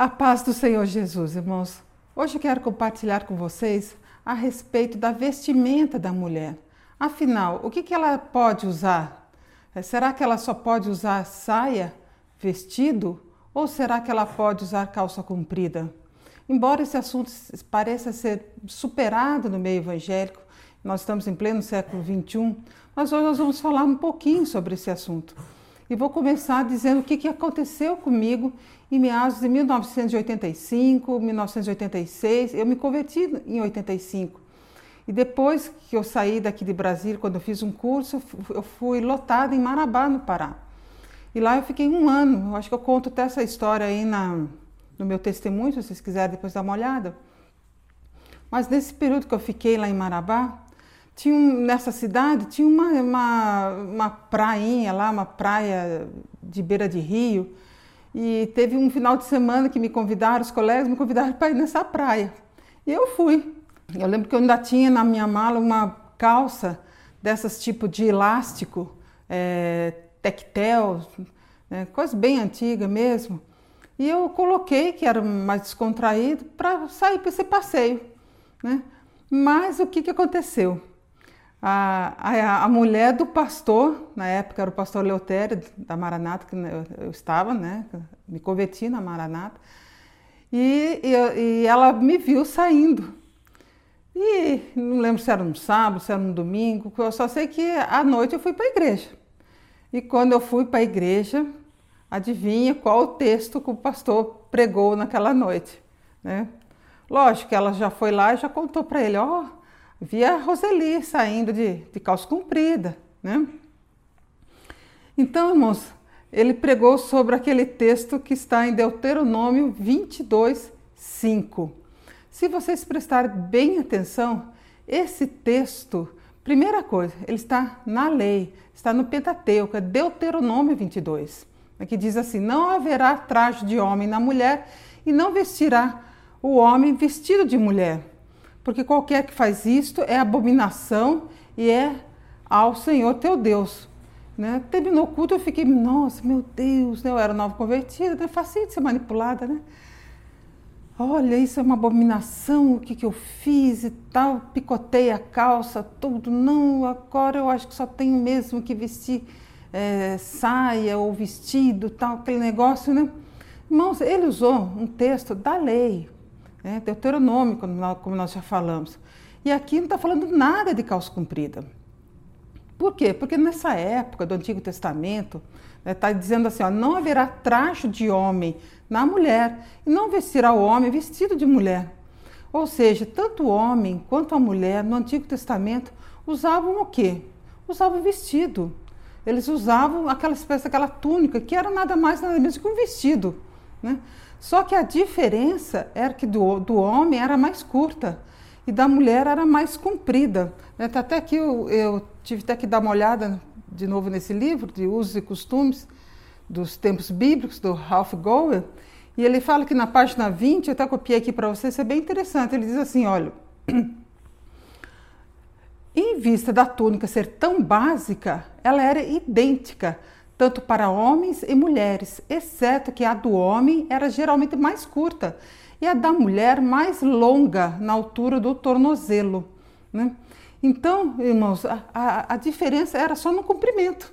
A paz do Senhor Jesus, irmãos. Hoje eu quero compartilhar com vocês a respeito da vestimenta da mulher. Afinal, o que, ela pode usar? É, será que ela só pode usar saia, vestido? Ou será que ela pode usar calça comprida? Embora esse assunto pareça ser superado no meio evangélico, nós estamos em pleno século XXI, mas hoje nós vamos falar um pouquinho sobre esse assunto. E vou começar dizendo o que, que aconteceu comigo em meados de 1985, 1986. Eu me converti em 85. E depois que eu saí daqui de Brasília, quando eu fiz um curso, eu fui lotada em Marabá, no Pará. E lá eu fiquei um ano. Eu acho que eu conto até essa história aí na, no meu testemunho, se vocês quiserem depois dar uma olhada. Mas nesse período que eu fiquei lá em Marabá, tinha nessa cidade tinha uma, uma, uma prainha lá, uma praia de beira de rio. E teve um final de semana que me convidaram, os colegas me convidaram para ir nessa praia. E eu fui. Eu lembro que eu ainda tinha na minha mala uma calça dessas tipo de elástico, é, tectel, né, coisa bem antiga mesmo. E eu coloquei, que era mais descontraído, para sair para esse passeio. Né? Mas o que, que aconteceu? A, a, a, mulher do pastor, na época era o pastor Leotério da Maranata, que eu, eu estava, né? Me converti na Maranata. E, e, e, ela me viu saindo. E não lembro se era um sábado, se era um domingo, eu só sei que à noite eu fui para a igreja. E quando eu fui para a igreja, adivinha qual o texto que o pastor pregou naquela noite, né? Lógico que ela já foi lá e já contou para ele, ó, oh, via Roseli saindo de, de calça comprida, né? Então, irmãos, ele pregou sobre aquele texto que está em Deuteronômio 22, 5. Se vocês prestarem bem atenção, esse texto, primeira coisa, ele está na lei, está no Pentateuco, é Deuteronômio 22, que diz assim: Não haverá traje de homem na mulher e não vestirá o homem vestido de mulher porque qualquer que faz isto é abominação e é ao Senhor teu Deus. Né? Terminou o culto, eu fiquei, nossa, meu Deus, né? eu era nova convertida, né? fácil de ser manipulada, né? Olha, isso é uma abominação, o que, que eu fiz e tal, picotei a calça, tudo. Não, agora eu acho que só tenho mesmo que vestir é, saia ou vestido, tal, aquele negócio, né? Irmãos, ele usou um texto da lei, né? Deuteronômio, como nós já falamos. E aqui não está falando nada de calça comprida. Por quê? Porque nessa época do Antigo Testamento, está né, dizendo assim: ó, não haverá traje de homem na mulher, e não vestirá o homem vestido de mulher. Ou seja, tanto o homem quanto a mulher no Antigo Testamento usavam o quê? Usavam vestido. Eles usavam aquela espécie, aquela túnica, que era nada mais nada menos que um vestido. Né? Só que a diferença era que do, do homem era mais curta e da mulher era mais comprida. Né? Tá até aqui eu, eu tive até que dar uma olhada de novo nesse livro de usos e costumes dos tempos bíblicos do Ralph Gower, e ele fala que na página 20, eu até copiei aqui para vocês, é bem interessante. Ele diz assim: olha, em vista da túnica ser tão básica, ela era idêntica tanto para homens e mulheres, exceto que a do homem era geralmente mais curta e a da mulher mais longa, na altura do tornozelo. Né? Então, irmãos, a, a, a, diferença era só no comprimento,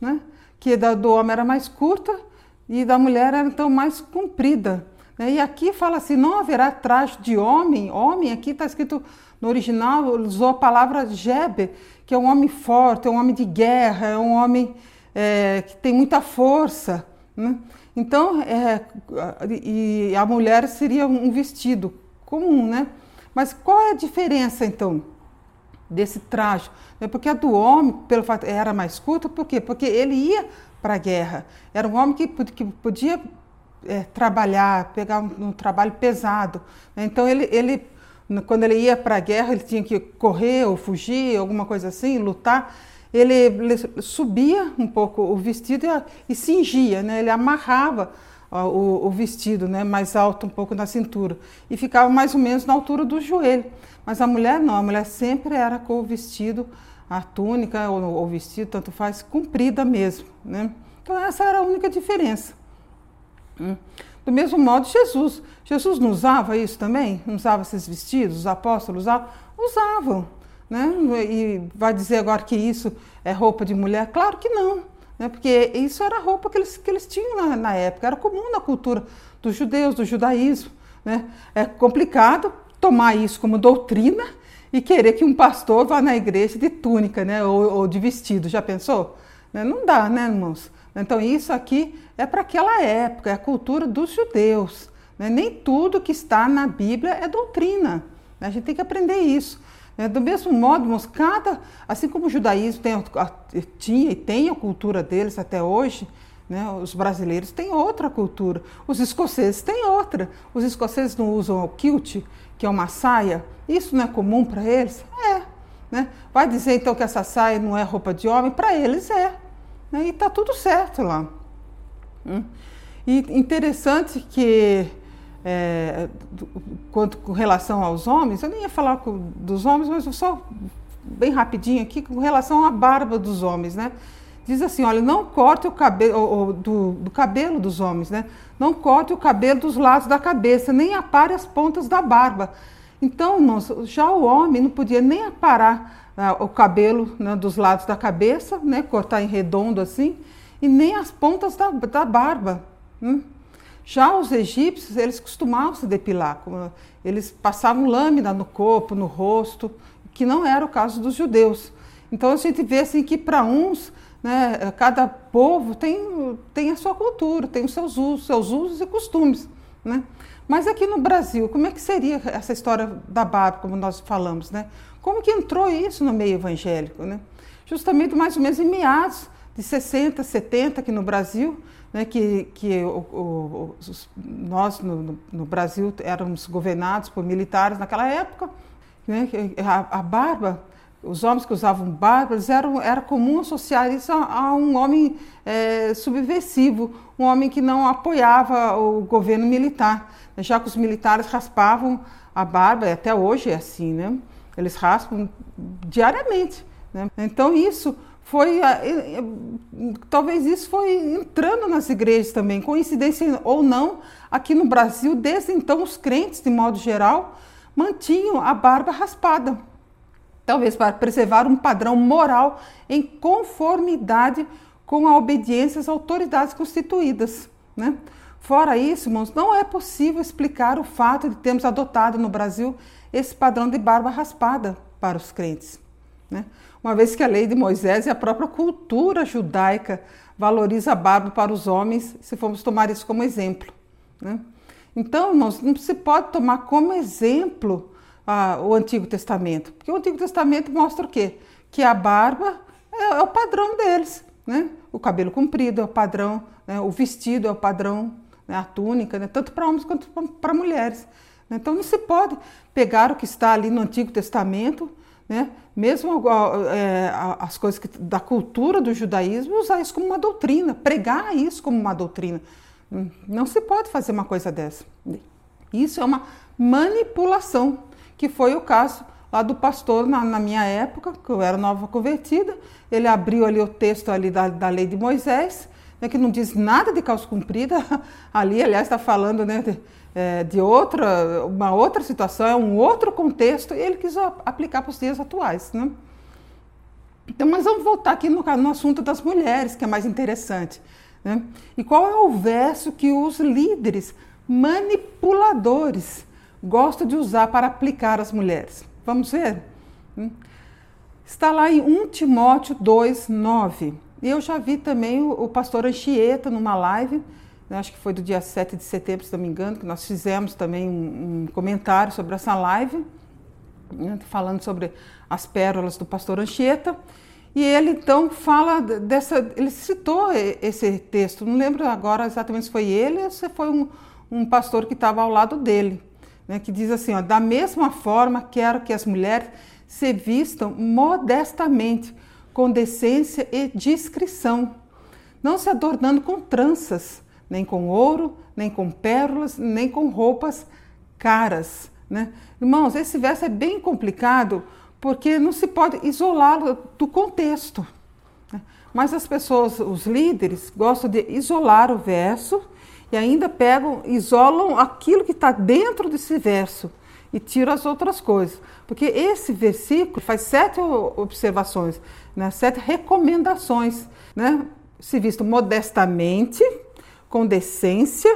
né? que da, do homem era mais curta e da mulher era então mais comprida. Né? E aqui fala assim: não haverá traje de homem. Homem, aqui está escrito no original, usou a palavra jebe, que é um homem forte, é um homem de guerra, é um homem é, que tem muita força. Né? Então, é, e a mulher seria um vestido comum, né? Mas qual é a diferença, então, desse traje? É porque a do homem, pelo fato, era mais curta, por quê? Porque ele ia para a guerra. Era um homem que, que podia é, trabalhar, pegar um, um trabalho pesado. Né? Então, ele, ele, quando ele ia para a guerra, ele tinha que correr ou fugir, alguma coisa assim, lutar ele, ele subia um pouco o vestido e, e cingia, né? ele amarrava o, o, vestido né? mais alto um pouco na cintura e ficava mais ou menos na altura do joelho. Mas a mulher não, a mulher sempre era com o vestido, a túnica ou o vestido, tanto faz, comprida mesmo. Né? Então essa era a única diferença. Hum. Do mesmo modo, Jesus. Jesus não usava isso também? Não usava esses vestidos? Os apóstolos usavam? Usavam. Né? E vai dizer agora que isso é roupa de mulher? Claro que não. Né? Porque isso era a roupa que eles, que eles tinham na, na época, era comum na cultura dos judeus, do judaísmo. Né? É complicado tomar isso como doutrina e querer que um pastor vá na igreja de túnica né? ou, ou de vestido. Já pensou? Né? Não dá, né, irmãos? Então, isso aqui é para aquela época, é a cultura dos judeus. Né? Nem tudo que está na Bíblia é doutrina. A gente tem que aprender isso. Né? Do mesmo modo, irmãos, cada, assim como o judaísmo tem, tinha e tem a cultura deles até hoje, né? os brasileiros têm outra cultura, os escoceses têm outra. Os escoceses não usam o kilt, que é uma saia, isso não é comum para eles? É. Né? Vai dizer então que essa saia não é roupa de homem? Para eles é. Né? E está tudo certo lá. Hum? E interessante que é, quanto com relação aos homens, eu nem ia falar com, dos homens, mas só bem rapidinho aqui, com relação à barba dos homens, né? Diz assim, olha, não corte o cabelo do, do, cabelo dos homens, né? Não corte o cabelo dos lados da cabeça, nem apare as pontas da barba. Então, irmãos, já o homem não podia nem aparar ah, o cabelo né, dos lados da cabeça, né? Cortar em redondo assim, e nem as pontas da, da barba. Hum? Já os egípcios, eles costumavam se depilar, eles passavam lâmina no corpo, no rosto, que não era o caso dos judeus. Então a gente vê assim que para uns, né, cada povo tem, tem a sua cultura, tem os seus usos, seus usos e costumes. Né? Mas aqui no Brasil, como é que seria essa história da barba, como nós falamos? Né? Como que entrou isso no meio evangélico? Né? Justamente mais ou menos em meados de 60, 70 aqui no Brasil, né, que, que o, o, os, nós no, no, Brasil éramos governados por militares naquela época, né, a, a, barba, os homens que usavam barba, eles eram, era comum associar isso a, a um homem é, subversivo, um homem que não apoiava o governo militar, já que os militares raspavam a barba, e até hoje é assim, né? eles raspam diariamente. Né? Então isso foi talvez isso foi entrando nas igrejas também, coincidência ou não, aqui no Brasil, desde então os crentes, de modo geral, mantinham a barba raspada. Talvez para preservar um padrão moral em conformidade com a obediência às autoridades constituídas. Né? Fora isso, irmãos, não é possível explicar o fato de termos adotado no Brasil esse padrão de barba raspada para os crentes. Né? Uma vez que a lei de Moisés e a própria cultura judaica valoriza a barba para os homens, se formos tomar isso como exemplo. Né? Então, não se pode tomar como exemplo ah, o Antigo Testamento, porque o Antigo Testamento mostra o quê? Que a barba é, é o padrão deles, né? o cabelo comprido é o padrão, né? o vestido é o padrão, né? a túnica, né? tanto para homens quanto para mulheres. Então, não se pode pegar o que está ali no Antigo Testamento né? mesmo é, as coisas que, da cultura do judaísmo, usar isso como uma doutrina, pregar isso como uma doutrina. Não se pode fazer uma coisa dessa. Isso é uma manipulação, que foi o caso lá do pastor na, na minha época, que eu era nova convertida. Ele abriu ali o texto ali da, da lei de Moisés, né, que não diz nada de calça comprida. Ali, aliás, está falando né, de, é, de outra, uma outra situação, é um outro contexto, e ele quis aplicar para os dias atuais. Né? Então, mas vamos voltar aqui no, no assunto das mulheres, que é mais interessante. Né? E qual é o verso que os líderes manipuladores gostam de usar para aplicar às mulheres? Vamos ver? Hum? Está lá em 1 Timóteo 2, 9. E eu já vi também o, o pastor Anchieta numa live né, acho que foi do dia 7 de setembro, se não me engano, que nós fizemos também um, um comentário sobre essa live, né, falando sobre as pérolas do pastor Anchieta. E ele então fala dessa, ele citou esse texto, não lembro agora exatamente se foi ele ou se foi um, um pastor que estava ao lado dele, né, que diz assim: ó, da mesma forma quero que as mulheres se vistam modestamente, com decência e discrição, não se adornando com tranças nem com ouro, nem com pérolas, nem com roupas caras. Né? Irmãos, esse verso é bem complicado porque não se pode isolá-lo do contexto. Né? Mas as pessoas, os líderes, gostam de isolar o verso e ainda pegam, isolam aquilo que está dentro desse verso e tiram as outras coisas. Porque esse versículo faz sete observações, né? sete recomendações. Né? Se visto modestamente, com decência,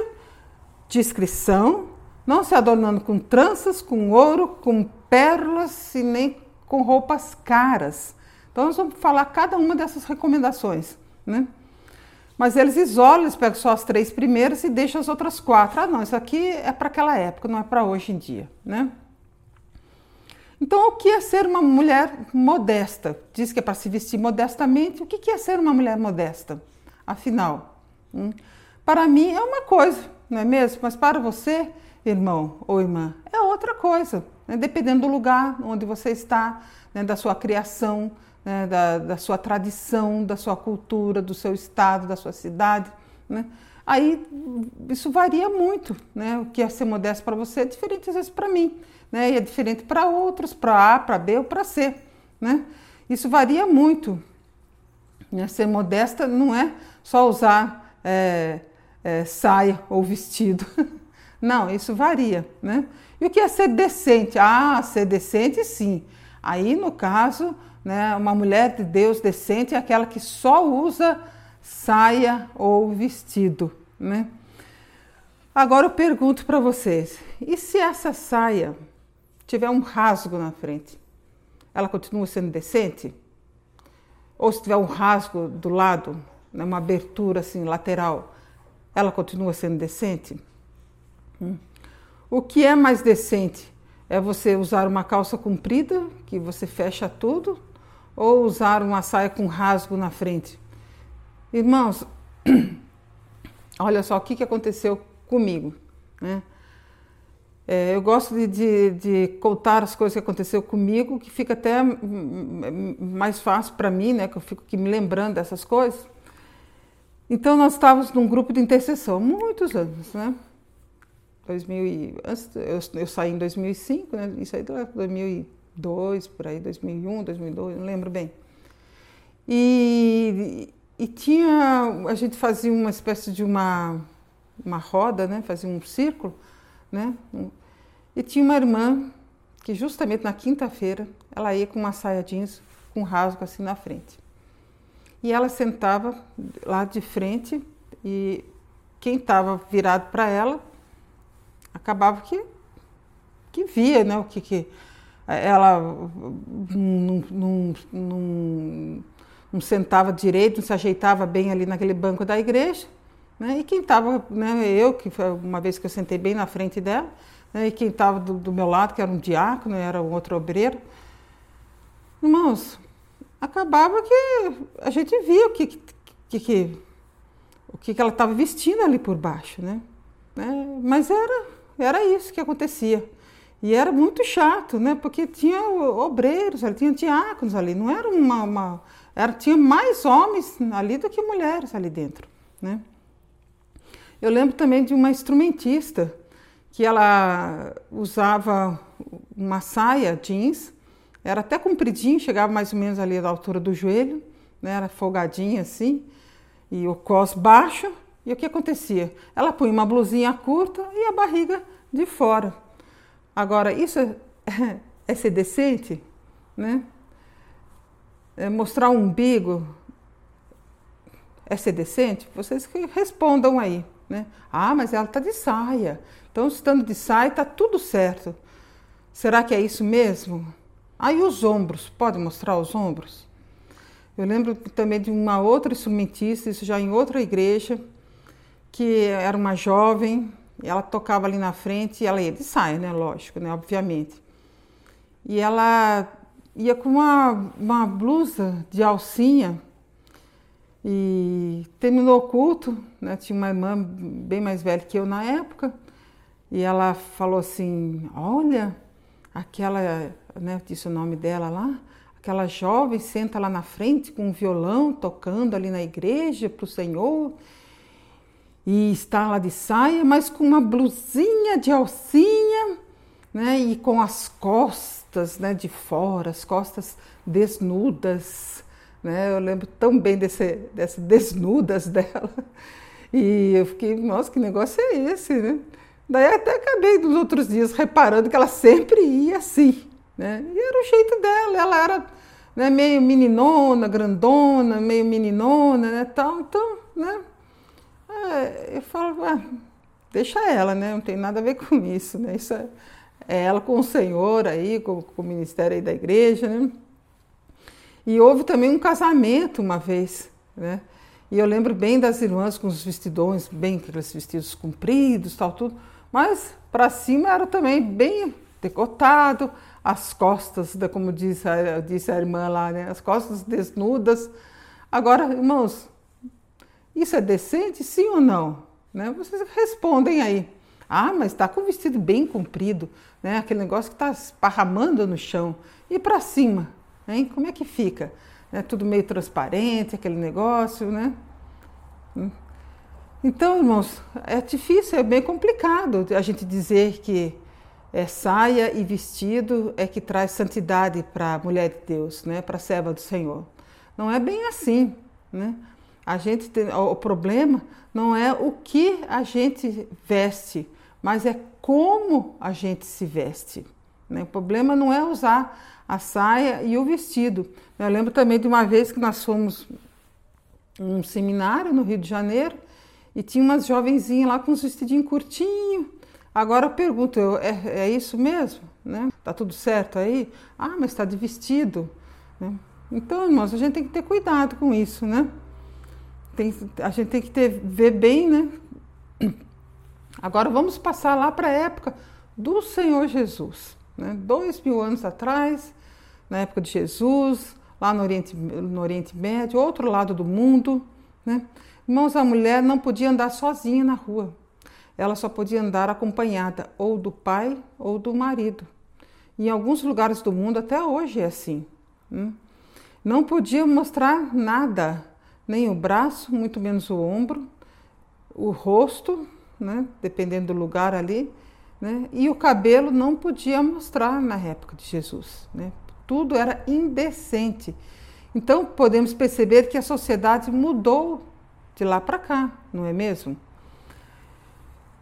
discrição, não se adornando com tranças, com ouro, com pérolas e nem com roupas caras. Então, nós vamos falar cada uma dessas recomendações. Né? Mas eles isolam, eles pegam só as três primeiras e deixam as outras quatro. Ah, não, isso aqui é para aquela época, não é para hoje em dia, né? Então, o que é ser uma mulher modesta? Diz que é para se vestir modestamente. O que é ser uma mulher modesta? Afinal, hum, para mim é uma coisa, não é mesmo? Mas para você, irmão ou irmã, é outra coisa, né? dependendo do lugar onde você está, né? da sua criação, né, da, da, sua tradição, da sua cultura, do seu estado, da sua cidade. Né? Aí isso varia muito. Né? O que é ser modesto para você é diferente às vezes para mim. Né? E é diferente para outros, para A, para B ou para C. Né? Isso varia muito. Né? Ser modesta não é só usar é, é, saia ou vestido. Não, isso varia. Né? E o que é ser decente? Ah, ser decente sim. Aí, no caso, né? Uma mulher de Deus decente é aquela que só usa saia ou vestido. Né? Agora eu pergunto para vocês: e se essa saia tiver um rasgo na frente? Ela continua sendo decente? Ou se tiver um rasgo do lado, né, uma abertura assim lateral, ela continua sendo decente? Hum. O que é mais decente? É você usar uma calça comprida, que você fecha tudo, ou usar uma saia com rasgo na frente. Irmãos, olha só o que, que aconteceu comigo. Né? É, eu gosto de, de, de, contar as coisas que aconteceu comigo, que fica até mais fácil para mim, né? que eu fico aqui me lembrando dessas coisas. Então, nós estávamos num grupo de intercessão, muitos anos, né? 2000 e, eu, eu saí em 2005, né? Isso aí, 2000 2002, por aí, 2001, 2002, não lembro bem. E, e tinha, a gente fazia uma espécie de uma, uma roda, né? fazia um círculo, né? E tinha uma irmã que justamente na quinta-feira ela ia com uma saia jeans com rasgo assim na frente. E ela sentava lá de frente e quem estava virado para ela acabava que, que via né, o que, que ela não, não, não, não, sentava direito, não se ajeitava bem ali naquele banco da igreja. Né? E quem estava, né, eu, que uma vez que eu sentei bem na frente dela, né, e quem estava do, do, meu lado, que era um diácono, era um outro obreiro, irmãos, acabava que a gente via o que, que, que o que, que ela estava vestindo ali por baixo, né? né? Mas era, era isso que acontecia. E era muito chato, né? Porque tinha obreiros, tinha diáconos ali, não era uma, uma era, tinha mais homens ali do que mulheres ali dentro, né? Eu lembro também de uma instrumentista que ela usava uma saia jeans, era até compridinho, chegava mais ou menos ali da altura do joelho, né? Era folgadinha assim, e o cos baixo. E o que acontecia? Ela punha uma blusinha curta e a barriga de fora. Agora, isso é, é ser decente? Né? É mostrar um umbigo é ser decente? Vocês que respondam aí. Né? Ah, mas ela está de saia. Então, estando de saia, está tudo certo. Será que é isso mesmo? Aí os ombros, pode mostrar os ombros? Eu lembro também de uma outra instrumentista, isso já em outra igreja, que era uma jovem, ela tocava ali na frente e ela ia de saia, né? Lógico, né? Obviamente. E ela ia com uma, uma blusa de alcinha e terminou o culto, né? Tinha uma irmã bem mais velha que eu na época e ela falou assim: Olha, aquela, né? Disse o nome dela lá. Aquela jovem senta lá na frente com um violão tocando ali na igreja para o Senhor e está lá de saia, mas com uma blusinha de alcinha, né? E com as costas, né, de fora, as costas desnudas, né? Eu lembro tão bem desse, dessas desnudas dela. E eu fiquei, nossa, que negócio é esse, né? Daí até acabei nos outros dias reparando que ela sempre ia assim, né? E era o jeito dela, ela era né, meio meninona, grandona, meio meninona, né, tal, então, né? É, eu falo, ah, deixa ela, né? Não tem nada a ver com isso, né? Isso é, é ela com o Senhor aí, com, com o ministério aí da igreja, né? E houve também um casamento uma vez, né? E eu lembro bem das irmãs com os vestidões, bem aqueles vestidos compridos, tal, tudo. Mas para cima era também bem decotado, as costas, como disse a, disse a irmã lá, né? As costas desnudas. Agora, irmãos, isso é decente, sim ou não? Né? Vocês respondem aí. Ah, mas está com o vestido bem comprido, né? Aquele negócio que está esparramando no chão. E para cima, hein? Como é que fica? É tudo meio transparente, aquele negócio, né? Hum. Então, irmãos, é difícil, é bem complicado a gente dizer que é, saia e vestido é que traz santidade para a mulher de Deus, né? Para a serva do Senhor. Não é bem assim, né? A gente tem, o problema não é o que a gente veste, mas é como a gente se veste. Né? O problema não é usar a saia e o vestido. Eu lembro também de uma vez que nós fomos num seminário no Rio de Janeiro e tinha umas jovenzinhas lá com uns vestidinhos curtinho. Agora eu pergunto, eu, é, é, isso mesmo? Né? Tá tudo certo aí? Ah, mas está de vestido. Né? Então, irmãos, a gente tem que ter cuidado com isso, né? Tem, a gente tem que ter, ver bem, né? Agora vamos passar lá para a época do Senhor Jesus, né? Dois mil anos atrás, na época de Jesus, lá no Oriente, no Oriente Médio, outro lado do mundo, né? Irmãos, a mulher não podia andar sozinha na rua. Ela só podia andar acompanhada ou do pai ou do marido. Em alguns lugares do mundo até hoje é assim. Né? Não podia mostrar nada nem o braço, muito menos o ombro, o rosto, né, dependendo do lugar ali, né, e o cabelo não podia mostrar na época de Jesus. Né, tudo era indecente. Então podemos perceber que a sociedade mudou de lá para cá, não é mesmo?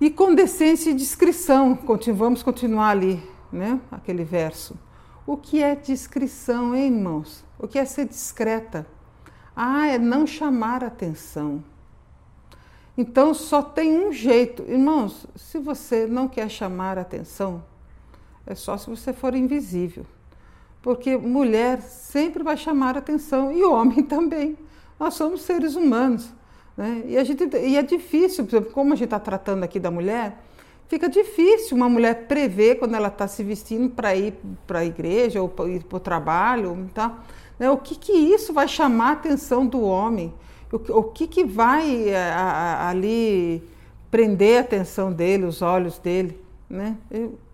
E com decência e discrição, vamos continuar ali, né? Aquele verso. O que é discrição, hein, irmãos? O que é ser discreta? Ah, é não chamar atenção. Então só tem um jeito. Irmãos, se você não quer chamar atenção, é só se você for invisível. Porque mulher sempre vai chamar atenção e homem também. Nós somos seres humanos. Né? E, a gente, e é difícil, por exemplo, como a gente está tratando aqui da mulher, fica difícil uma mulher prever quando ela está se vestindo para ir para a igreja ou para ir para o trabalho. Tá? Né? O que, que isso vai chamar a atenção do homem? O, o que, que vai a, a, ali prender a atenção dele, os olhos dele? Né?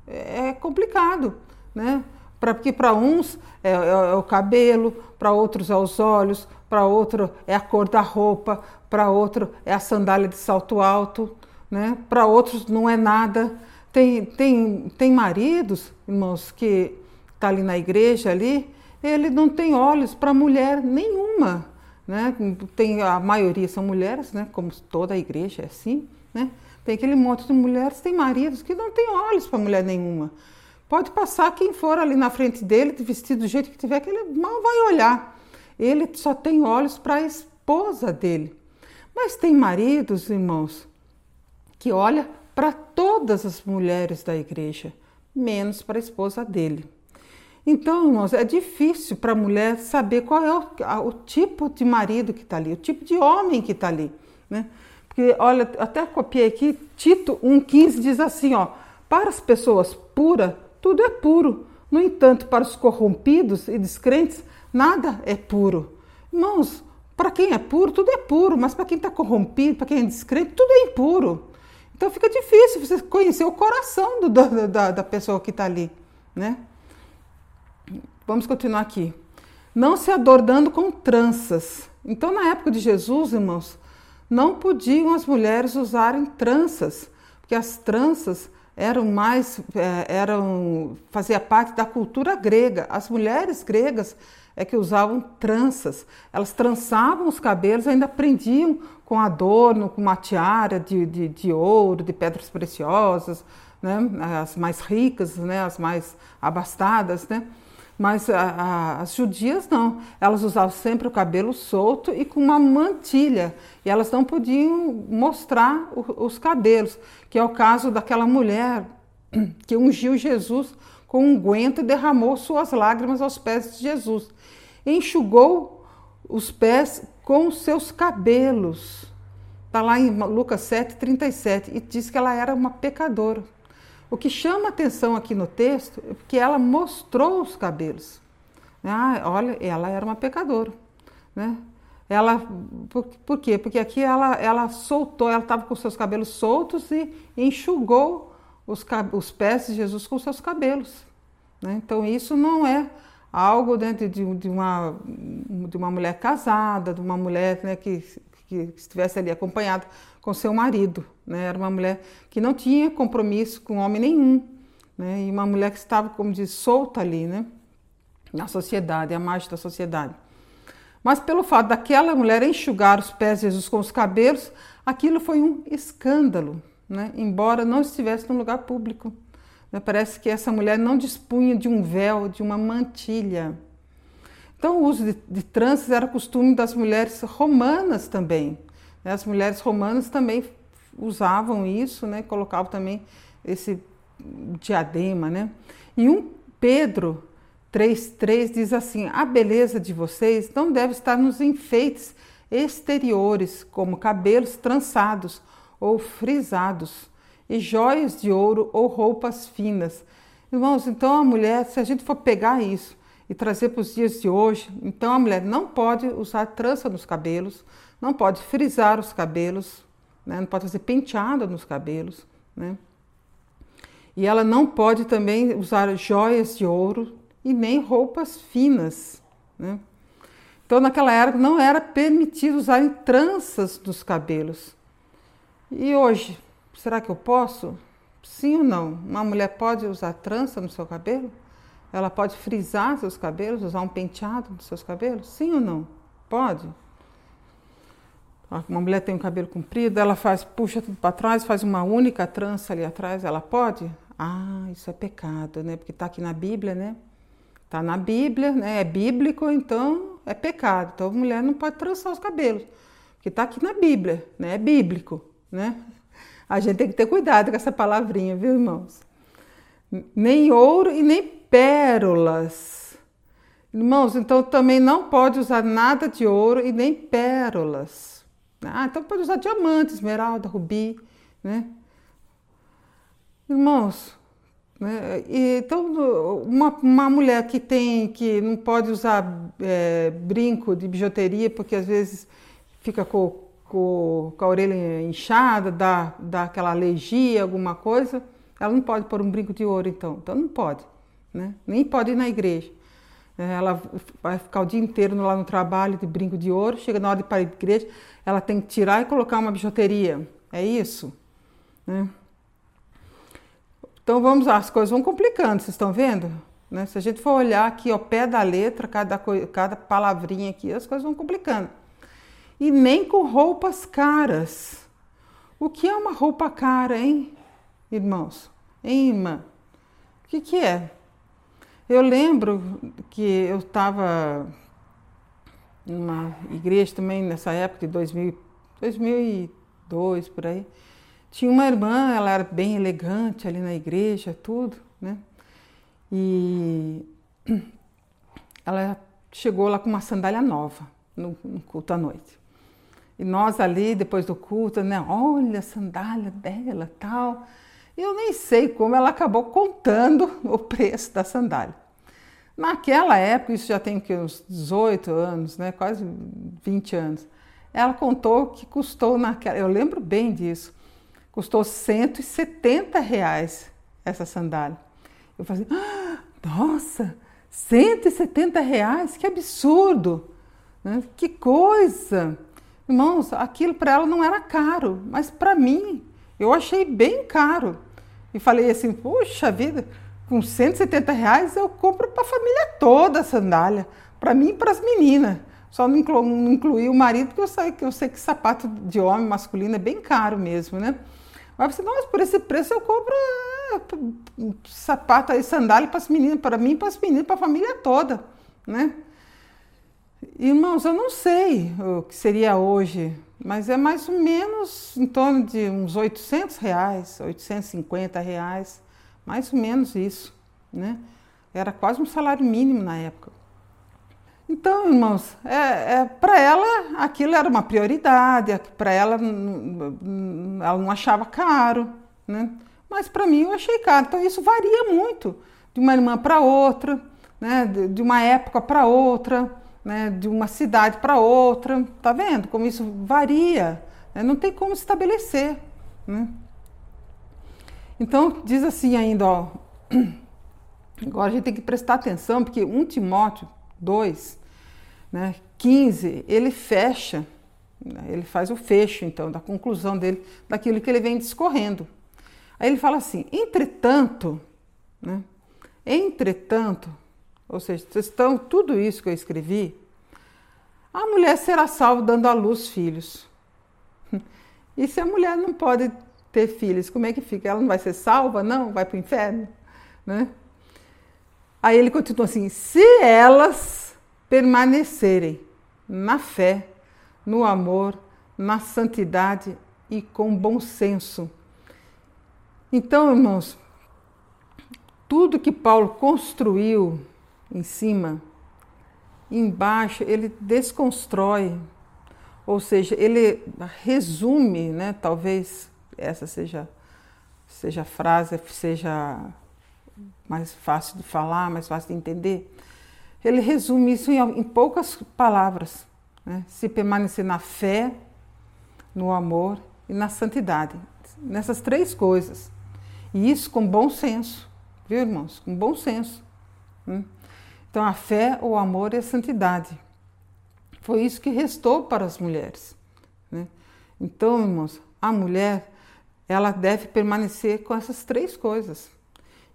É complicado, né? Pra, porque para uns é, é, é, o cabelo, para outros é os olhos, para outro é a cor da roupa, para outro é a sandália de salto alto, né? para outros não é nada. Tem, tem, tem maridos, irmãos, que tá ali na igreja ali, ele não tem olhos para mulher nenhuma. Né? Tem, a maioria são mulheres, né? como toda a igreja é assim. Né? Tem aquele monte de mulheres, tem maridos que não têm olhos para mulher nenhuma. Pode passar quem for ali na frente dele, vestido do jeito que tiver, que ele mal vai olhar. Ele só tem olhos para a esposa dele. Mas tem maridos, irmãos, que olha para todas as mulheres da igreja, menos para a esposa dele. Então, irmãos, é difícil para a mulher saber qual é o, o, tipo de marido que está ali, o tipo de homem que está ali. Né? Porque, olha, até copiei aqui, Tito 1,15 diz assim: ó, para as pessoas puras, tudo é puro. No entanto, para os corrompidos e descrentes, nada é puro. Irmãos, para quem é puro, tudo é puro, mas para quem está corrompido, para quem é descrente, tudo é impuro. Então fica difícil você conhecer o coração do, da, da, da pessoa que está ali, né? Vamos continuar aqui. Não se adornando com tranças. Então, na época de Jesus, irmãos, não podiam as mulheres usarem tranças, porque as tranças eram mais é, eram fazia parte da cultura grega. As mulheres gregas é que usavam tranças. Elas trançavam os cabelos, ainda prendiam com adorno, com uma tiara de, de, de ouro, de pedras preciosas, né? as mais ricas, né? as mais abastadas, né? Mas a, a, as judias não, elas usavam sempre o cabelo solto e com uma mantilha, e elas não podiam mostrar o, os cabelos, que é o caso daquela mulher que ungiu Jesus com um guento e derramou suas lágrimas aos pés de Jesus. Enxugou os pés com seus cabelos. Está lá em Lucas 7, 37, e diz que ela era uma pecadora. O que chama atenção aqui no texto é que ela mostrou os cabelos. Ah, olha, ela era uma pecadora. Né? Ela, por, por quê? Porque aqui ela, ela soltou, ela estava com seus cabelos soltos e enxugou os, os pés de Jesus com seus cabelos. Né? Então, isso não é algo dentro de, de, uma, de uma mulher casada, de uma mulher né, que, que estivesse ali acompanhada com seu marido. Né? Era uma mulher que não tinha compromisso com homem nenhum. Né? E uma mulher que estava, como diz, solta ali, né? na sociedade, à margem da sociedade. Mas pelo fato daquela mulher enxugar os pés de Jesus com os cabelos, aquilo foi um escândalo, né? embora não estivesse num lugar público. Né? Parece que essa mulher não dispunha de um véu, de uma mantilha. Então, o uso de, de tranças era costume das mulheres romanas também. Né? As mulheres romanas também usavam isso, né? colocavam também esse diadema. Né? E um Pedro 3,3 diz assim: A beleza de vocês não deve estar nos enfeites exteriores, como cabelos trançados ou frisados, e joias de ouro ou roupas finas. Irmãos, então a mulher, se a gente for pegar isso e trazer para os dias de hoje, então a mulher não pode usar trança nos cabelos, não pode frisar os cabelos, né? não pode fazer penteado nos cabelos, né? E ela não pode também usar joias de ouro e nem roupas finas, né? Então, naquela época, não era permitido usar tranças nos cabelos. E hoje, será que eu posso? Sim ou não? Uma mulher pode usar trança no seu cabelo? Ela pode frisar seus cabelos, usar um penteado nos seus cabelos? Sim ou não? Pode? Uma mulher tem um cabelo comprido, ela faz, puxa tudo para trás, faz uma única trança ali atrás, ela pode? Ah, isso é pecado, né? Porque está aqui na Bíblia, né? Está na Bíblia, né? É bíblico, então é pecado. Então a mulher não pode trançar os cabelos, porque está aqui na Bíblia, né? É bíblico, né? A gente tem que ter cuidado com essa palavrinha, viu, irmãos? Nem ouro e nem pérolas. Irmãos, então também não pode usar nada de ouro e nem pérolas. Ah, então pode usar diamante, esmeralda, rubi, né? Irmãos, né? Então uma, uma mulher que tem que não pode usar é, brinco de bijuteria porque às vezes fica com, com, com, a orelha inchada, dá, dá aquela alergia, alguma coisa, ela não pode pôr um brinco de ouro então, então não pode, né? Nem pode ir na igreja. É, ela vai ficar o dia inteiro lá no trabalho de brinco de ouro, chega na hora de ir para a igreja, ela tem que tirar e colocar uma bijuteria. É isso? Né? Então vamos lá, as coisas vão complicando, vocês estão vendo? Né? Se a gente for olhar aqui ao pé da letra, cada, cada palavrinha aqui, as coisas vão complicando. E nem com roupas caras. O que é uma roupa cara, hein, irmãos? Hein, irmã? O que, que é? Eu lembro que eu estava numa igreja também nessa época de 2000, 2002 por aí. Tinha uma irmã, ela era bem elegante ali na igreja, tudo, né? E ela chegou lá com uma sandália nova no, no culto à noite. E nós ali, depois do culto, né? Olha a sandália dela, tal. Eu nem sei como ela acabou contando o preço da sandália. Naquela época, isso já tem uns 18 anos, né, quase 20 anos, ela contou que custou naquela, eu lembro bem disso, custou 170 reais essa sandália. Eu falei, ah, nossa, 170 reais, que absurdo, né? que coisa. Irmãos, aquilo para ela não era caro, mas para mim eu achei bem caro. E falei assim: puxa vida, com 170 reais eu compro para a família toda a sandália, para mim e para as meninas. Só não, inclu, incluí o marido, porque eu sei, eu sei que sapato de homem masculino é bem caro mesmo, né? Mas você, nossa, por esse preço eu compro é, sapato aí, sandália para as meninas, para mim, para as meninas, para a família toda, né? Irmãos, eu não sei o que seria hoje, mas é mais ou menos em torno de uns 800 reais, 850 reais, mais ou menos isso, né? Era quase um salário mínimo na época. Então, irmãos, é, é para ela aquilo era uma prioridade, para ela ela não achava caro, né? Mas para mim eu achei caro. Então isso varia muito de uma irmã para outra, né? De uma época para outra, né? De uma cidade para outra, tá vendo? Como isso varia, né? não tem como estabelecer, né? Então diz assim ainda, ó. Agora a gente tem que prestar atenção porque um Timóteo 2, né, 15, ele fecha, né, ele faz o fecho, então, da conclusão dele, daquilo que ele vem discorrendo. Aí ele fala assim: entretanto, né, entretanto, ou seja, estão tudo isso que eu escrevi, a mulher será salva dando à luz filhos. E se a mulher não pode ter filhos, como é que fica? Ela não vai ser salva? Não? Vai para o inferno? Né? Aí ele continua assim: se elas permanecerem na fé, no amor, na santidade e com bom senso. Então, irmãos, tudo que Paulo construiu em cima, embaixo, ele desconstrói, ou seja, ele resume, né? Talvez essa seja seja a frase, seja mais fácil de falar, mais fácil de entender. Ele resume isso em, em poucas palavras: né? se permanecer na fé, no amor e na santidade. Nessas três coisas. E isso com bom senso, viu, irmãos? Com bom senso. Né? Então, a fé, o amor e a santidade. Foi isso que restou para as mulheres. Né? Então, irmãos, a mulher, ela deve permanecer com essas três coisas.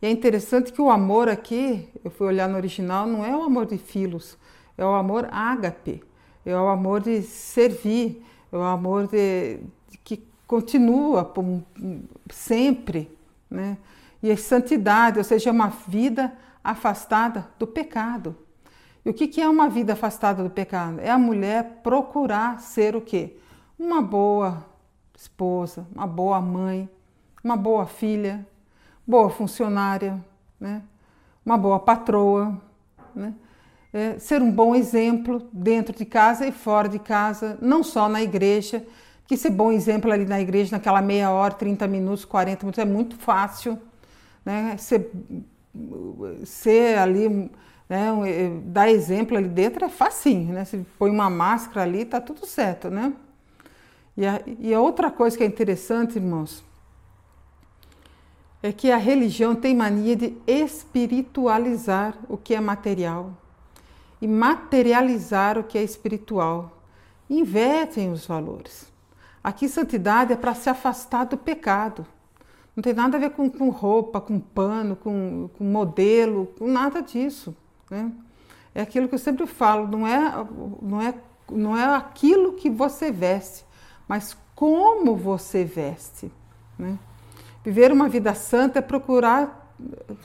E é interessante que o amor aqui, eu fui olhar no original, não é o amor de filos, é o amor ágape, é o amor de servir, é o amor de, de que continua sempre, né? E a santidade, ou seja, é uma vida afastada do pecado. E o que, é uma vida afastada do pecado? É a mulher procurar ser o quê? Uma boa esposa, uma boa mãe, uma boa filha, boa funcionária, né? uma boa patroa, né? é, ser um bom exemplo dentro de casa e fora de casa, não só na igreja, que ser bom exemplo ali na igreja, naquela meia hora, 30 minutos, 40 minutos, é muito fácil, né? ser, ser ali, né? É, dar exemplo ali dentro é facinho, né? se põe uma máscara ali, tá tudo certo, né? E a, e a outra coisa que é interessante, irmãos, é que a religião tem mania de espiritualizar o que é material e materializar o que é espiritual. Invertem os valores. Aqui, santidade é para se afastar do pecado. Não tem nada a ver com, com roupa, com pano, com, com, modelo, com nada disso. Né? É aquilo que eu sempre falo: não é, não, é, não é aquilo que você veste, mas como você veste. Né? Viver uma vida santa é procurar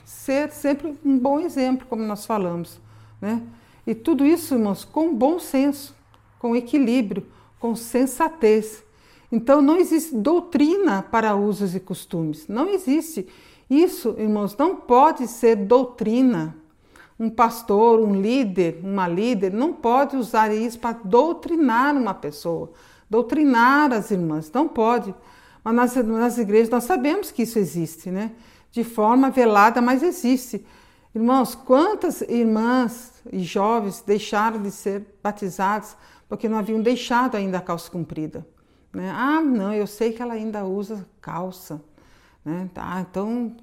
ser sempre um bom exemplo, como nós falamos. Né? E tudo isso, irmãos, com bom senso, com equilíbrio, com sensatez. Então não existe doutrina para usos e costumes. Não existe. Isso, irmãos, não pode ser doutrina. Um pastor, um líder, uma líder, não pode usar isso para doutrinar uma pessoa, doutrinar as irmãs. Não pode. Mas nas, nas igrejas nós sabemos que isso existe, né? De forma velada, mas existe. Irmãos, quantas irmãs e jovens deixaram de ser batizadas porque não haviam deixado ainda a calça comprida? Né? Ah, não, eu sei que ela ainda usa calça. Né? Tá, então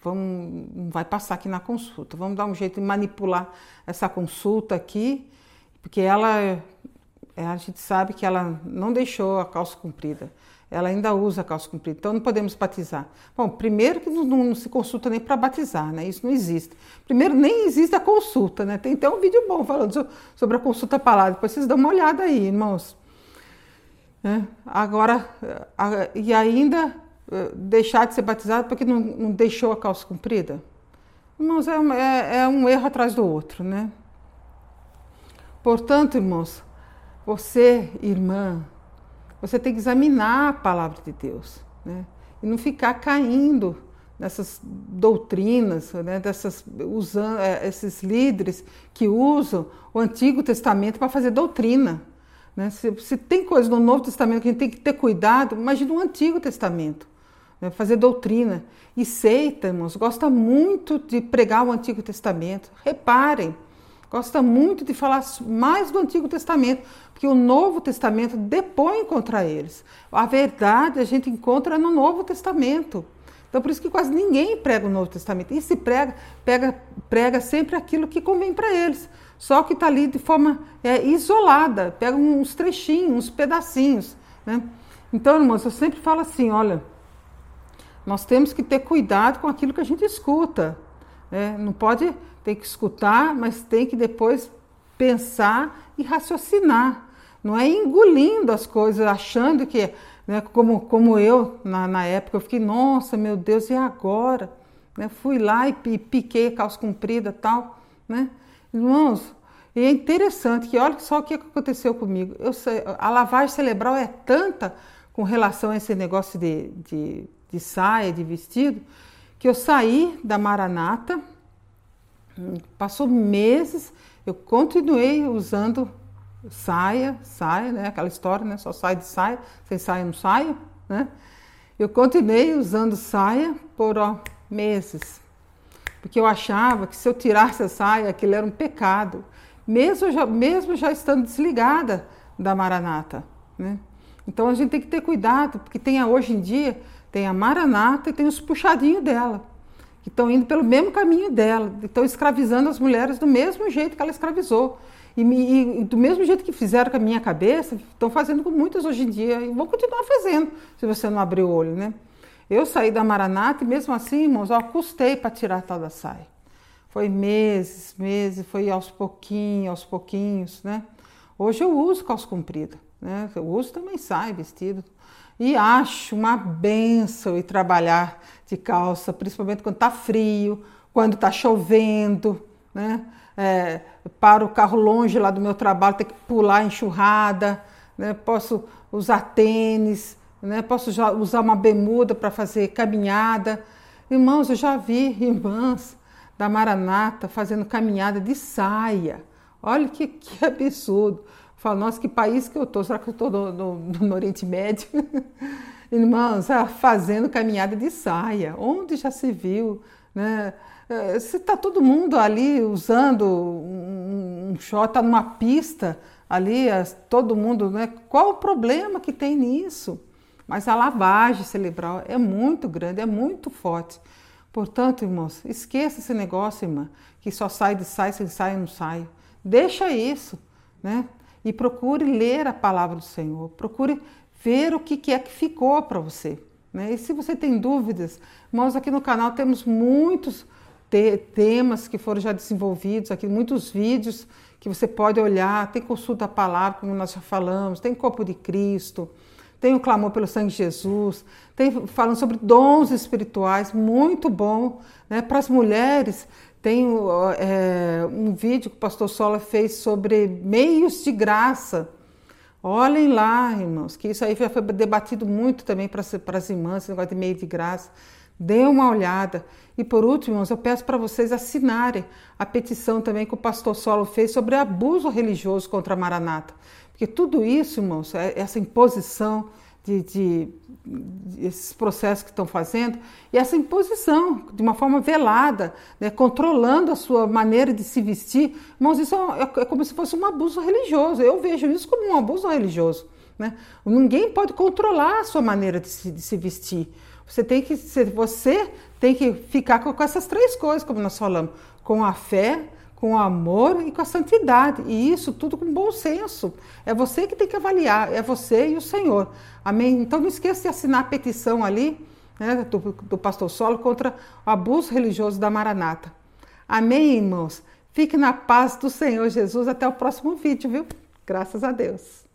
vamos, vai passar aqui na consulta. Vamos dar um jeito de manipular essa consulta aqui, porque ela, a gente sabe que ela não deixou a calça comprida ela ainda usa calça comprida, então não podemos batizar. Bom, primeiro que não, não se consulta nem para batizar, né? Isso não existe. Primeiro, nem existe a consulta, né? Tem até um vídeo bom falando sobre a consulta palavra, depois vocês dão uma olhada aí, irmãos. É, agora, e ainda eh, deixar de ser batizado porque não, não deixou a calça comprida? Irmãos, é, é, é um erro atrás do outro, né? Portanto, irmãos, você, irmã, você tem que examinar a palavra de Deus, né? E não ficar caindo nessas doutrinas, né? Dessas, usando, é, esses líderes que usam o Antigo Testamento para fazer doutrina. Né? Se, se, tem coisa no Novo Testamento que a gente tem que ter cuidado, imagina o Antigo Testamento, né? fazer doutrina. E seita, irmãos, gosta muito de pregar o Antigo Testamento. Reparem, gosta muito de falar mais do Antigo Testamento, porque o Novo Testamento depõe contra eles. A verdade a gente encontra no Novo Testamento. Então, por isso que quase ninguém prega o Novo Testamento. E se prega, pega, prega sempre aquilo que convém para eles. Só que está ali de forma é, isolada, pega uns trechinhos, uns pedacinhos. Né? Então, irmãos, eu sempre falo assim: olha, nós temos que ter cuidado com aquilo que a gente escuta. Né? Não pode ter que escutar, mas tem que depois pensar e raciocinar. Não é engolindo as coisas, achando que, né, como, como eu na, na época, eu fiquei, nossa, meu Deus, e agora? Né? Fui lá e piquei a calça comprida tal, né? Irmãos, e é interessante que olha só o que aconteceu comigo. Eu, a lavagem cerebral é tanta com relação a esse negócio de, de, de saia, de vestido, que eu saí da Maranata, passou meses, eu continuei usando saia, saia, né? Aquela história, né? Só sai de saia, sem saia não saio, né? Eu continuei usando saia por ó, meses, porque eu achava que se eu tirasse a saia, aquilo era um pecado, mesmo já, mesmo já estando desligada da Maranata, né? Então a gente tem que ter cuidado, porque tem a, hoje em dia tem a Maranata e tem os puxadinhos dela, que estão indo pelo mesmo caminho dela, estão escravizando as mulheres do mesmo jeito que ela escravizou. E, e, do mesmo jeito que fizeram com a minha cabeça, estão fazendo com muitas hoje em dia e vão continuar fazendo, se você não abrir o olho, né? Eu saí da Maranata e mesmo assim, irmãos, eu custei para tirar a tal da saia. Foi meses, meses, foi aos pouquinhos, aos pouquinhos, né? Hoje eu uso calça comprida, né? Eu uso também saia, vestido. E acho uma benção ir trabalhar de calça, principalmente quando está frio, quando está chovendo, né? é, para o carro longe lá do meu trabalho, ter que pular enxurrada, né? posso usar tênis, né? posso usar uma bermuda para fazer caminhada. Irmãos, eu já vi irmãs da Maranata fazendo caminhada de saia. Olha que, que absurdo. Falo, nossa, que país que eu estou? Será que eu estou no, no, no, Oriente Médio? Irmãos, ah, fazendo caminhada de saia. Onde já se viu? Né? É, se está todo mundo ali usando um, um short, está numa pista ali, todo mundo, né? Qual o problema que tem nisso? Mas a lavagem cerebral é muito grande, é muito forte. Portanto, irmãos, esqueça esse negócio, irmã, que só sai de sai, sem sai, não sai. Deixa isso, né? E procure ler a palavra do Senhor. Procure ver o que é que ficou para você. Né? E se você tem dúvidas, irmãos, aqui no canal temos muitos te temas que foram já desenvolvidos aqui, muitos vídeos que você pode olhar, tem consulta a palavra, como nós já falamos, tem corpo de Cristo, tem o clamor pelo sangue de Jesus, tem falando sobre dons espirituais, muito bom. Né? Para as mulheres, tem é, um vídeo que o pastor Sola fez sobre meios de graça. Olhem lá, irmãos, que isso aí já foi debatido muito também para as irmãs, esse negócio de meio de graça. Dê uma olhada. E por último, irmãos, eu peço para vocês assinarem a petição também que o pastor Solo fez sobre abuso religioso contra a Maranata. Porque tudo isso, irmãos, é essa imposição de, de, de esses processos que estão fazendo, e essa imposição de uma forma velada, né, controlando a sua maneira de se vestir, irmãos, isso é, é como se fosse um abuso religioso. Eu vejo isso como um abuso religioso. Né? Ninguém pode controlar a sua maneira de se, de se vestir. Você tem que você tem que ficar com, com essas três coisas, como nós falamos, com a fé, com amor e com a santidade. E isso tudo com bom senso. É você que tem que avaliar, é você e o Senhor. Amém? Então não esqueça de assinar a petição ali né, do, do pastor Solo contra o abuso religioso da Maranata. Amém, irmãos? Fique na paz do Senhor Jesus. Até o próximo vídeo, viu? Graças a Deus.